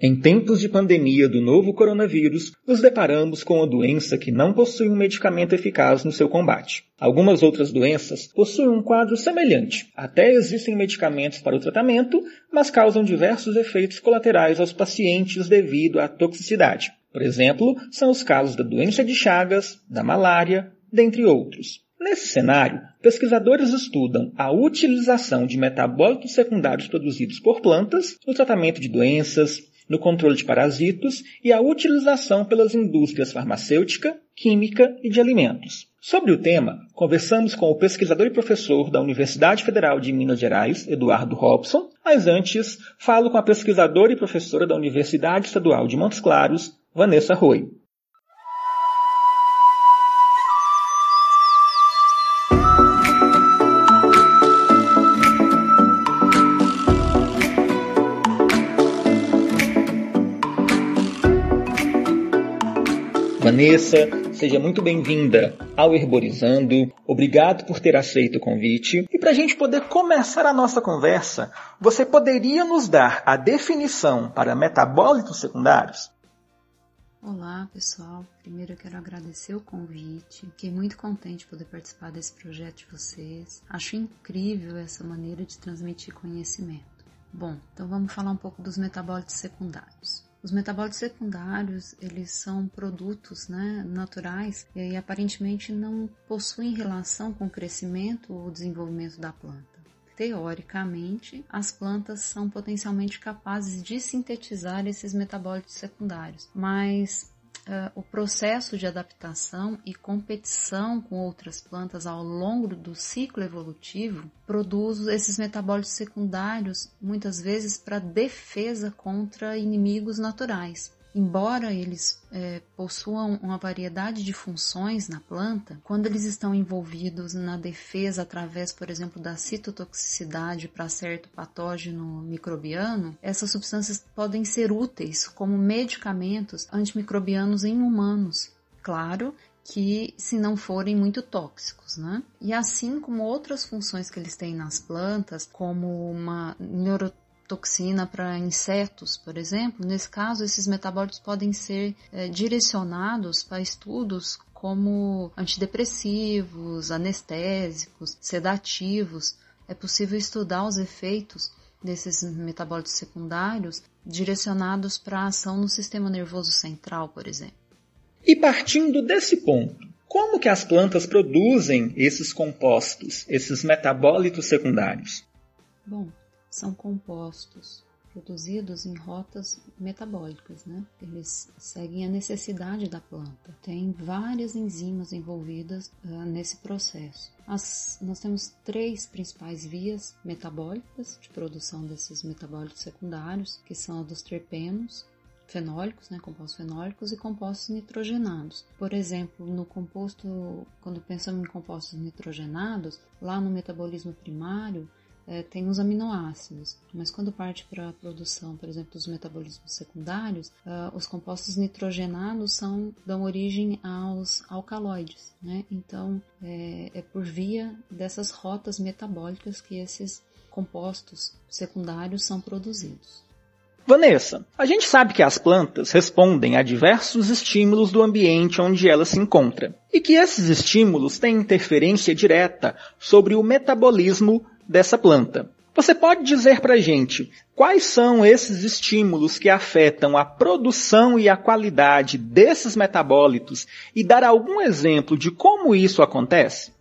Em tempos de pandemia do novo coronavírus, nos deparamos com uma doença que não possui um medicamento eficaz no seu combate. Algumas outras doenças possuem um quadro semelhante. Até existem medicamentos para o tratamento, mas causam diversos efeitos colaterais aos pacientes devido à toxicidade. Por exemplo, são os casos da doença de Chagas, da malária, dentre outros. Nesse cenário, pesquisadores estudam a utilização de metabólitos secundários produzidos por plantas no tratamento de doenças, no controle de parasitos e a utilização pelas indústrias farmacêutica, química e de alimentos. Sobre o tema, conversamos com o pesquisador e professor da Universidade Federal de Minas Gerais, Eduardo Robson, mas antes falo com a pesquisadora e professora da Universidade Estadual de Montes Claros, Vanessa Rui. Vanessa, seja muito bem-vinda ao Herborizando. Obrigado por ter aceito o convite. E para a gente poder começar a nossa conversa, você poderia nos dar a definição para metabólitos secundários? Olá, pessoal. Primeiro eu quero agradecer o convite. Fiquei muito contente de poder participar desse projeto de vocês. Acho incrível essa maneira de transmitir conhecimento. Bom, então vamos falar um pouco dos metabólitos secundários. Os metabólitos secundários, eles são produtos né, naturais e aparentemente não possuem relação com o crescimento ou desenvolvimento da planta. Teoricamente, as plantas são potencialmente capazes de sintetizar esses metabólitos secundários, mas uh, o processo de adaptação e competição com outras plantas ao longo do ciclo evolutivo produz esses metabólitos secundários muitas vezes para defesa contra inimigos naturais. Embora eles é, possuam uma variedade de funções na planta, quando eles estão envolvidos na defesa através, por exemplo, da citotoxicidade para certo patógeno microbiano, essas substâncias podem ser úteis como medicamentos antimicrobianos em humanos. Claro que se não forem muito tóxicos, né? E assim como outras funções que eles têm nas plantas, como uma neuro toxina para insetos, por exemplo, nesse caso, esses metabólitos podem ser é, direcionados para estudos como antidepressivos, anestésicos, sedativos. É possível estudar os efeitos desses metabólitos secundários direcionados para a ação no sistema nervoso central, por exemplo. E partindo desse ponto, como que as plantas produzem esses compostos, esses metabólitos secundários? Bom, são compostos produzidos em rotas metabólicas, né? Eles seguem a necessidade da planta. Tem várias enzimas envolvidas uh, nesse processo. As, nós temos três principais vias metabólicas de produção desses metabólitos secundários, que são a dos terpenos, fenólicos, né, compostos fenólicos e compostos nitrogenados. Por exemplo, no composto, quando pensamos em compostos nitrogenados, lá no metabolismo primário, é, tem os aminoácidos, mas quando parte para a produção, por exemplo, dos metabolismos secundários, uh, os compostos nitrogenados são, dão origem aos alcaloides, né? Então, é, é por via dessas rotas metabólicas que esses compostos secundários são produzidos. Vanessa, a gente sabe que as plantas respondem a diversos estímulos do ambiente onde ela se encontra e que esses estímulos têm interferência direta sobre o metabolismo dessa planta. Você pode dizer para a gente quais são esses estímulos que afetam a produção e a qualidade desses metabólitos e dar algum exemplo de como isso acontece?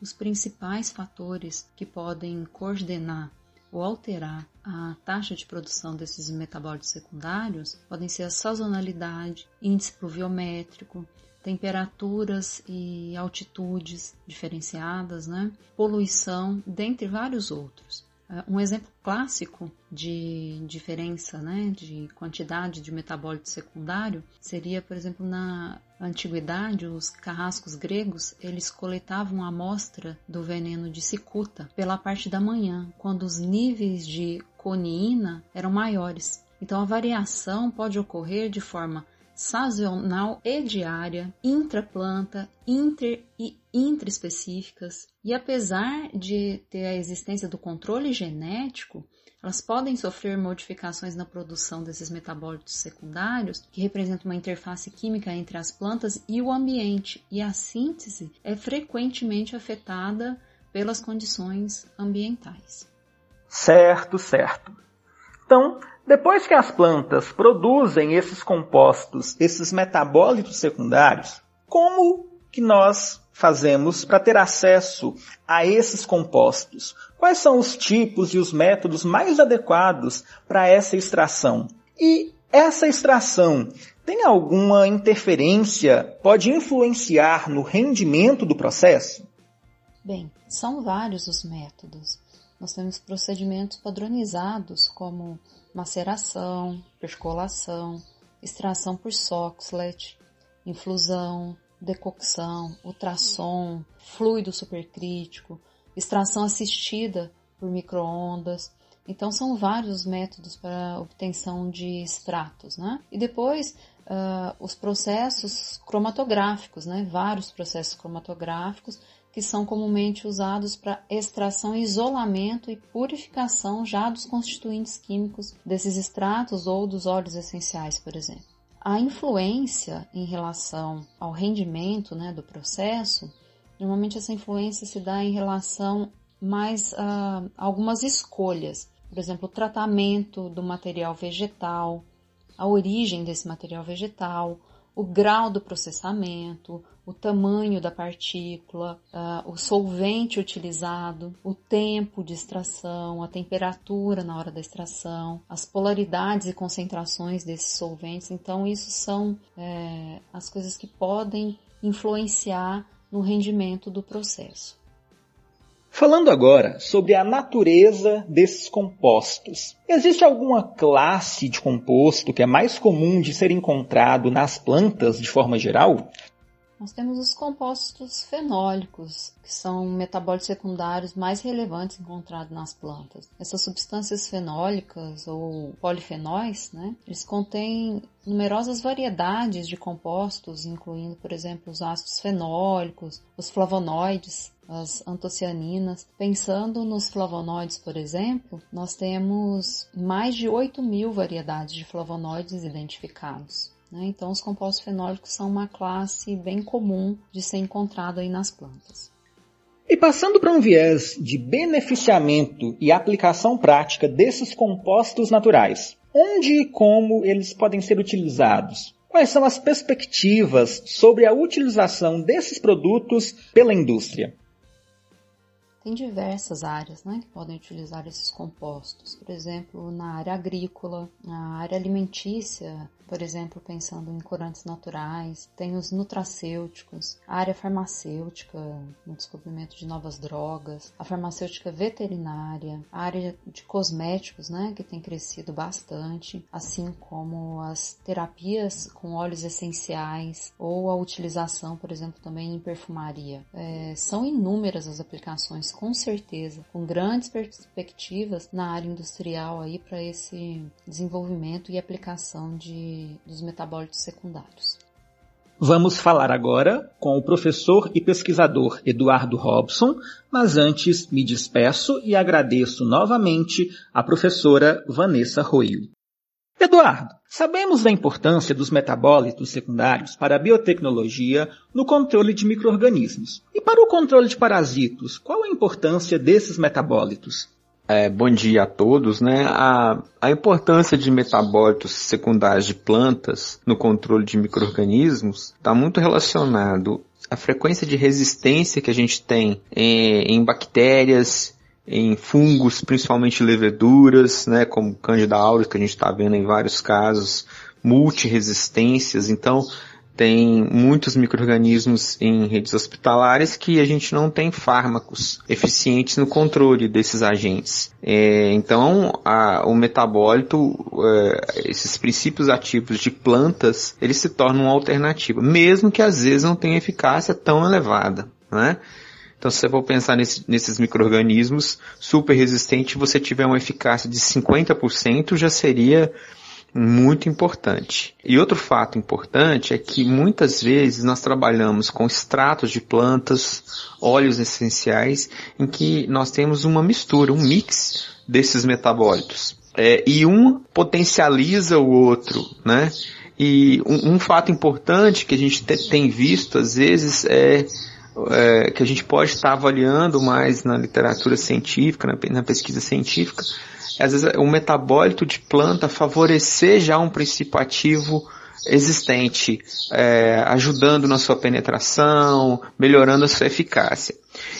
Os principais fatores que podem coordenar ou alterar a taxa de produção desses metabólitos secundários podem ser a sazonalidade, índice pluviométrico, temperaturas e altitudes diferenciadas, né? poluição, dentre vários outros. É, um exemplo clássico de diferença né, de quantidade de metabólito secundário seria, por exemplo, na antiguidade, os carrascos gregos eles coletavam a amostra do veneno de cicuta pela parte da manhã, quando os níveis de coniina eram maiores. Então, a variação pode ocorrer de forma sazonal e diária, intraplanta, inter e intraespecíficas. E apesar de ter a existência do controle genético, elas podem sofrer modificações na produção desses metabólitos secundários, que representam uma interface química entre as plantas e o ambiente, e a síntese é frequentemente afetada pelas condições ambientais. Certo, certo. Então, depois que as plantas produzem esses compostos, esses metabólitos secundários, como que nós fazemos para ter acesso a esses compostos? Quais são os tipos e os métodos mais adequados para essa extração? E essa extração tem alguma interferência, pode influenciar no rendimento do processo? Bem, são vários os métodos. Nós temos procedimentos padronizados como maceração, percolação, extração por Soxhlet, infusão, decocção, ultrassom, fluido supercrítico, extração assistida por microondas. Então são vários os métodos para obtenção de extratos, né? E depois uh, os processos cromatográficos, né? Vários processos cromatográficos que são comumente usados para extração, isolamento e purificação já dos constituintes químicos desses extratos ou dos óleos essenciais, por exemplo. A influência em relação ao rendimento né, do processo, normalmente essa influência se dá em relação mais a algumas escolhas, por exemplo, o tratamento do material vegetal, a origem desse material vegetal, o grau do processamento, o tamanho da partícula, uh, o solvente utilizado, o tempo de extração, a temperatura na hora da extração, as polaridades e concentrações desses solventes. Então, isso são é, as coisas que podem influenciar no rendimento do processo. Falando agora sobre a natureza desses compostos. Existe alguma classe de composto que é mais comum de ser encontrado nas plantas de forma geral? Nós temos os compostos fenólicos, que são metabólitos secundários mais relevantes encontrados nas plantas. Essas substâncias fenólicas ou polifenóis, né, eles contêm numerosas variedades de compostos, incluindo, por exemplo, os ácidos fenólicos, os flavonoides, as antocianinas. Pensando nos flavonoides, por exemplo, nós temos mais de 8 mil variedades de flavonoides identificados. Né? Então, os compostos fenólicos são uma classe bem comum de ser encontrado aí nas plantas. E passando para um viés de beneficiamento e aplicação prática desses compostos naturais, onde e como eles podem ser utilizados? Quais são as perspectivas sobre a utilização desses produtos pela indústria? Tem diversas áreas né, que podem utilizar esses compostos, por exemplo, na área agrícola, na área alimentícia, por exemplo, pensando em corantes naturais, tem os nutracêuticos, a área farmacêutica, no descobrimento de novas drogas, a farmacêutica veterinária, a área de cosméticos, né, que tem crescido bastante, assim como as terapias com óleos essenciais ou a utilização, por exemplo, também em perfumaria. É, são inúmeras as aplicações, com certeza, com grandes perspectivas na área industrial aí para esse desenvolvimento e aplicação de dos metabólitos secundários. Vamos falar agora com o professor e pesquisador Eduardo Robson, mas antes me despeço e agradeço novamente a professora Vanessa Roio. Eduardo, sabemos da importância dos metabólitos secundários para a biotecnologia no controle de microrganismos. E para o controle de parasitos, qual a importância desses metabólitos? É, bom dia a todos, né? A, a importância de metabólitos secundários de plantas no controle de microrganismos está muito relacionado à frequência de resistência que a gente tem em, em bactérias, em fungos, principalmente leveduras, né, como Candida auris, que a gente está vendo em vários casos, multiresistências. Então, tem muitos micro-organismos em redes hospitalares que a gente não tem fármacos eficientes no controle desses agentes. É, então, a, o metabólito, é, esses princípios ativos de plantas, eles se tornam uma alternativa, mesmo que às vezes não tenha eficácia tão elevada, né? Então, se você for pensar nesse, nesses micro-organismos super resistentes, você tiver uma eficácia de 50%, já seria muito importante. E outro fato importante é que muitas vezes nós trabalhamos com extratos de plantas, óleos essenciais, em que nós temos uma mistura, um mix desses metabólitos. É, e um potencializa o outro, né? E um, um fato importante que a gente te, tem visto às vezes é, é, que a gente pode estar avaliando mais na literatura científica, na, na pesquisa científica, às vezes o metabólito de planta favorecer já um princípio ativo existente, é, ajudando na sua penetração, melhorando a sua eficácia.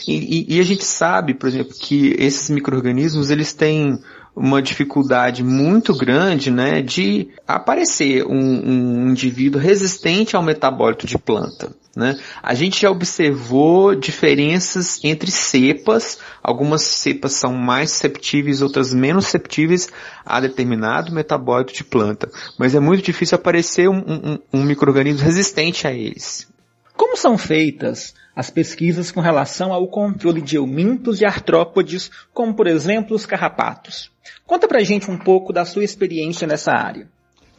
E, e, e a gente sabe, por exemplo, que esses micro-organismos eles têm uma dificuldade muito grande, né, de aparecer um, um indivíduo resistente ao metabólito de planta. Né? A gente já observou diferenças entre cepas, algumas cepas são mais susceptíveis, outras menos susceptíveis a determinado metabólito de planta, mas é muito difícil aparecer um, um, um microorganismo resistente a eles. Como são feitas as pesquisas com relação ao controle de eumintos e artrópodes, como por exemplo os carrapatos? Conta pra gente um pouco da sua experiência nessa área.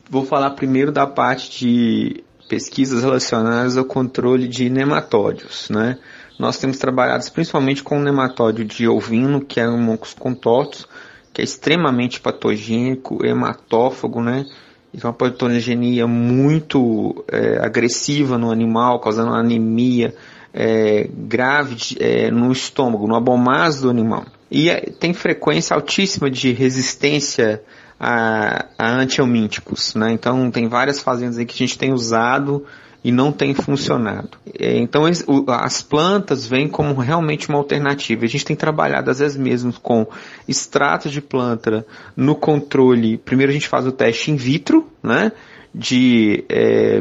Vou falar primeiro da parte de pesquisas relacionadas ao controle de nematódios, né? Nós temos trabalhado principalmente com o nematódio de ovino, que é um moncos contortos, que é extremamente patogênico, hematófago, né? E uma patogenia muito é, agressiva no animal, causando anemia é, grave é, no estômago, no abomaz do animal. E é, tem frequência altíssima de resistência a, a né? Então tem várias fazendas aí que a gente tem usado e não tem funcionado. É, então as plantas vêm como realmente uma alternativa. A gente tem trabalhado às vezes mesmo com extratos de planta no controle. Primeiro a gente faz o teste in vitro, né? De é,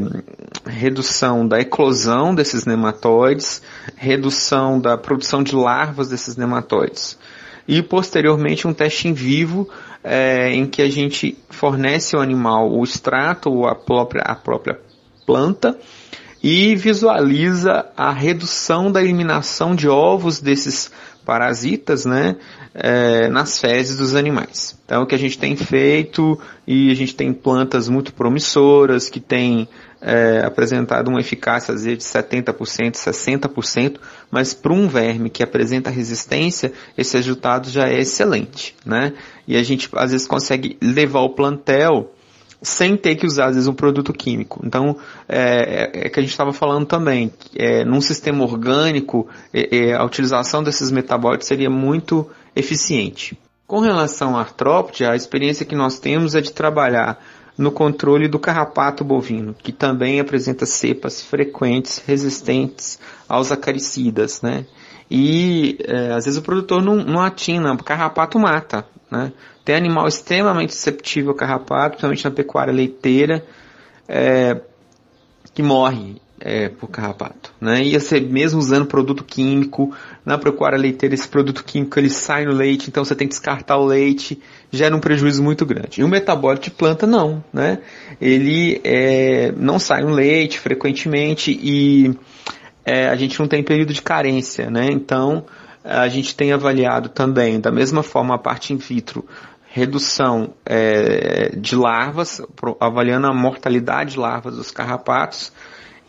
redução da eclosão desses nematóides, redução da produção de larvas desses nematóides. E posteriormente um teste em vivo é, em que a gente fornece ao animal o extrato ou a própria, a própria planta e visualiza a redução da eliminação de ovos desses parasitas, né, é, nas fezes dos animais. Então, o que a gente tem feito e a gente tem plantas muito promissoras que têm é, apresentado uma eficácia às vezes de 70%, 60%, mas para um verme que apresenta resistência, esse resultado já é excelente, né? E a gente às vezes consegue levar o plantel sem ter que usar, às vezes, um produto químico. Então, é, é, é que a gente estava falando também, é, num sistema orgânico, é, é, a utilização desses metabólitos seria muito eficiente. Com relação à artrópode, a experiência que nós temos é de trabalhar no controle do carrapato bovino, que também apresenta cepas frequentes resistentes aos acaricidas, né? E é, às vezes o produtor não, não atina, o carrapato mata, né? Tem animal extremamente susceptível ao carrapato, principalmente na pecuária leiteira, é, que morre é, por carrapato. Né? E você mesmo usando produto químico, na pecuária leiteira esse produto químico ele sai no leite, então você tem que descartar o leite, gera um prejuízo muito grande. E o metabólito de planta não, né? Ele é, não sai no leite frequentemente e é, a gente não tem período de carência, né? Então a gente tem avaliado também, da mesma forma a parte in vitro, redução é, de larvas, avaliando a mortalidade de larvas dos carrapatos,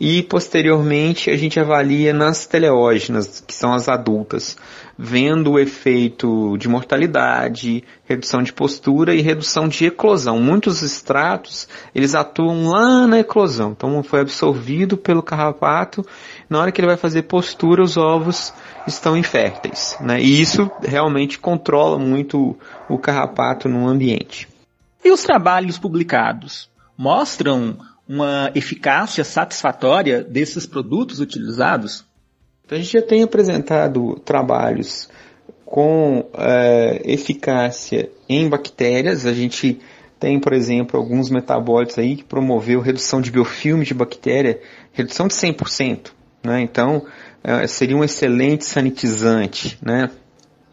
e posteriormente a gente avalia nas teleógenas, que são as adultas, vendo o efeito de mortalidade, redução de postura e redução de eclosão. Muitos extratos, eles atuam lá na eclosão, então foi absorvido pelo carrapato, na hora que ele vai fazer postura, os ovos estão inférteis, né? E isso realmente controla muito o carrapato no ambiente. E os trabalhos publicados mostram uma eficácia satisfatória desses produtos utilizados? Então, a gente já tem apresentado trabalhos com é, eficácia em bactérias. A gente tem, por exemplo, alguns metabólitos aí que promoveu redução de biofilme de bactéria, redução de 100%. Né? Então, é, seria um excelente sanitizante. Né?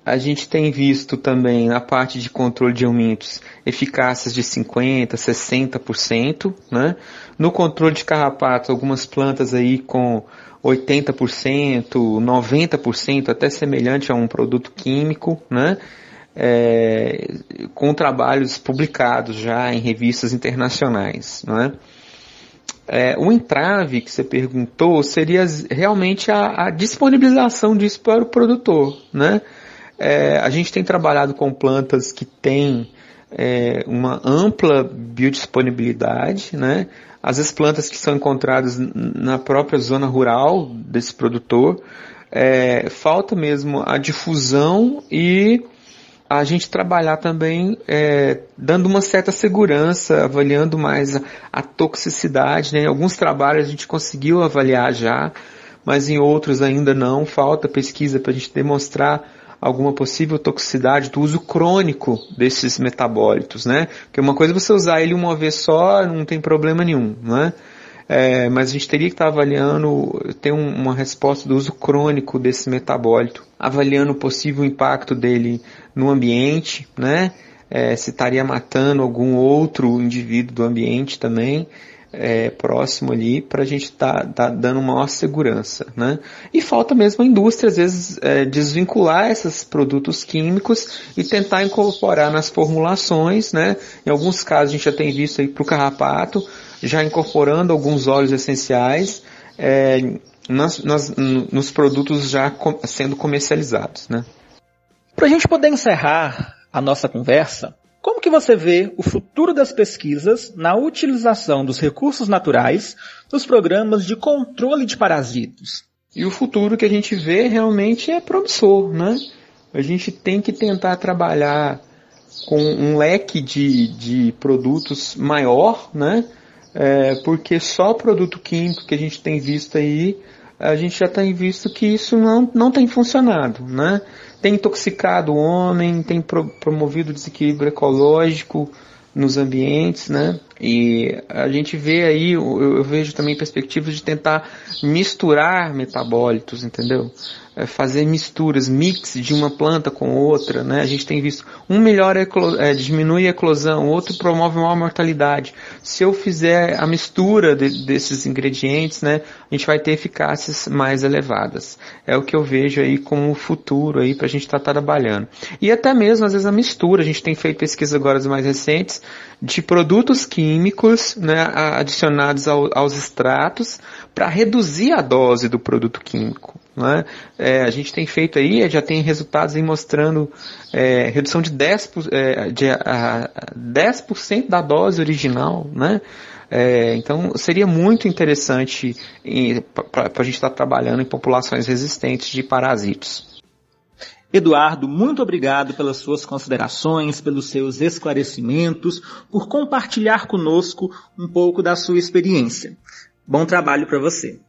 A gente tem visto também na parte de controle de aumentos eficácias de 50%, 60%. Né? No controle de carrapatos, algumas plantas aí com 80%, 90%, até semelhante a um produto químico. Né? é, com trabalhos publicados já em revistas internacionais. Não é? O entrave que você perguntou seria realmente a, a disponibilização disso para o produtor. Né? É, a gente tem trabalhado com plantas que têm é, uma ampla biodisponibilidade, né? Às vezes plantas que são encontradas na própria zona rural desse produtor. É, falta mesmo a difusão e a gente trabalhar também é, dando uma certa segurança, avaliando mais a, a toxicidade. Né? Em alguns trabalhos a gente conseguiu avaliar já, mas em outros ainda não. Falta pesquisa para a gente demonstrar alguma possível toxicidade do uso crônico desses metabólitos, né? Porque uma coisa é você usar ele uma vez só, não tem problema nenhum, né? É, mas a gente teria que estar avaliando, ter um, uma resposta do uso crônico desse metabólito, avaliando o possível impacto dele no ambiente, né? É, se estaria matando algum outro indivíduo do ambiente também é, próximo ali para a gente estar tá, tá dando maior segurança. Né? E falta mesmo a indústria, às vezes, é, desvincular esses produtos químicos e tentar incorporar nas formulações. Né? Em alguns casos a gente já tem visto aí para o carrapato, já incorporando alguns óleos essenciais é, nas, nas, nos produtos já com, sendo comercializados. Né? Para a gente poder encerrar a nossa conversa, como que você vê o futuro das pesquisas na utilização dos recursos naturais nos programas de controle de parasitos? E o futuro que a gente vê realmente é promissor, né? A gente tem que tentar trabalhar com um leque de, de produtos maior, né? É, porque só produto químico que a gente tem visto aí, a gente já tem visto que isso não, não tem funcionado, né? tem intoxicado o homem, tem pro, promovido desequilíbrio ecológico nos ambientes, né? E a gente vê aí, eu, eu vejo também perspectivas de tentar misturar metabólitos, entendeu? É, fazer misturas, mix de uma planta com outra, né? A gente tem visto um melhora é, diminui a eclosão, outro promove maior mortalidade. Se eu fizer a mistura de, desses ingredientes, né, a gente vai ter eficácias mais elevadas. É o que eu vejo aí como futuro aí para a gente estar tá trabalhando. E até mesmo às vezes a mistura, a gente tem feito pesquisas agora mais recentes de produtos químicos, né, adicionados ao, aos extratos para reduzir a dose do produto químico. Né? É, a gente tem feito aí, já tem resultados aí mostrando é, redução de 10%, é, de, a, 10 da dose original. Né? É, então seria muito interessante para a gente estar tá trabalhando em populações resistentes de parasitos. Eduardo, muito obrigado pelas suas considerações, pelos seus esclarecimentos, por compartilhar conosco um pouco da sua experiência. Bom trabalho para você.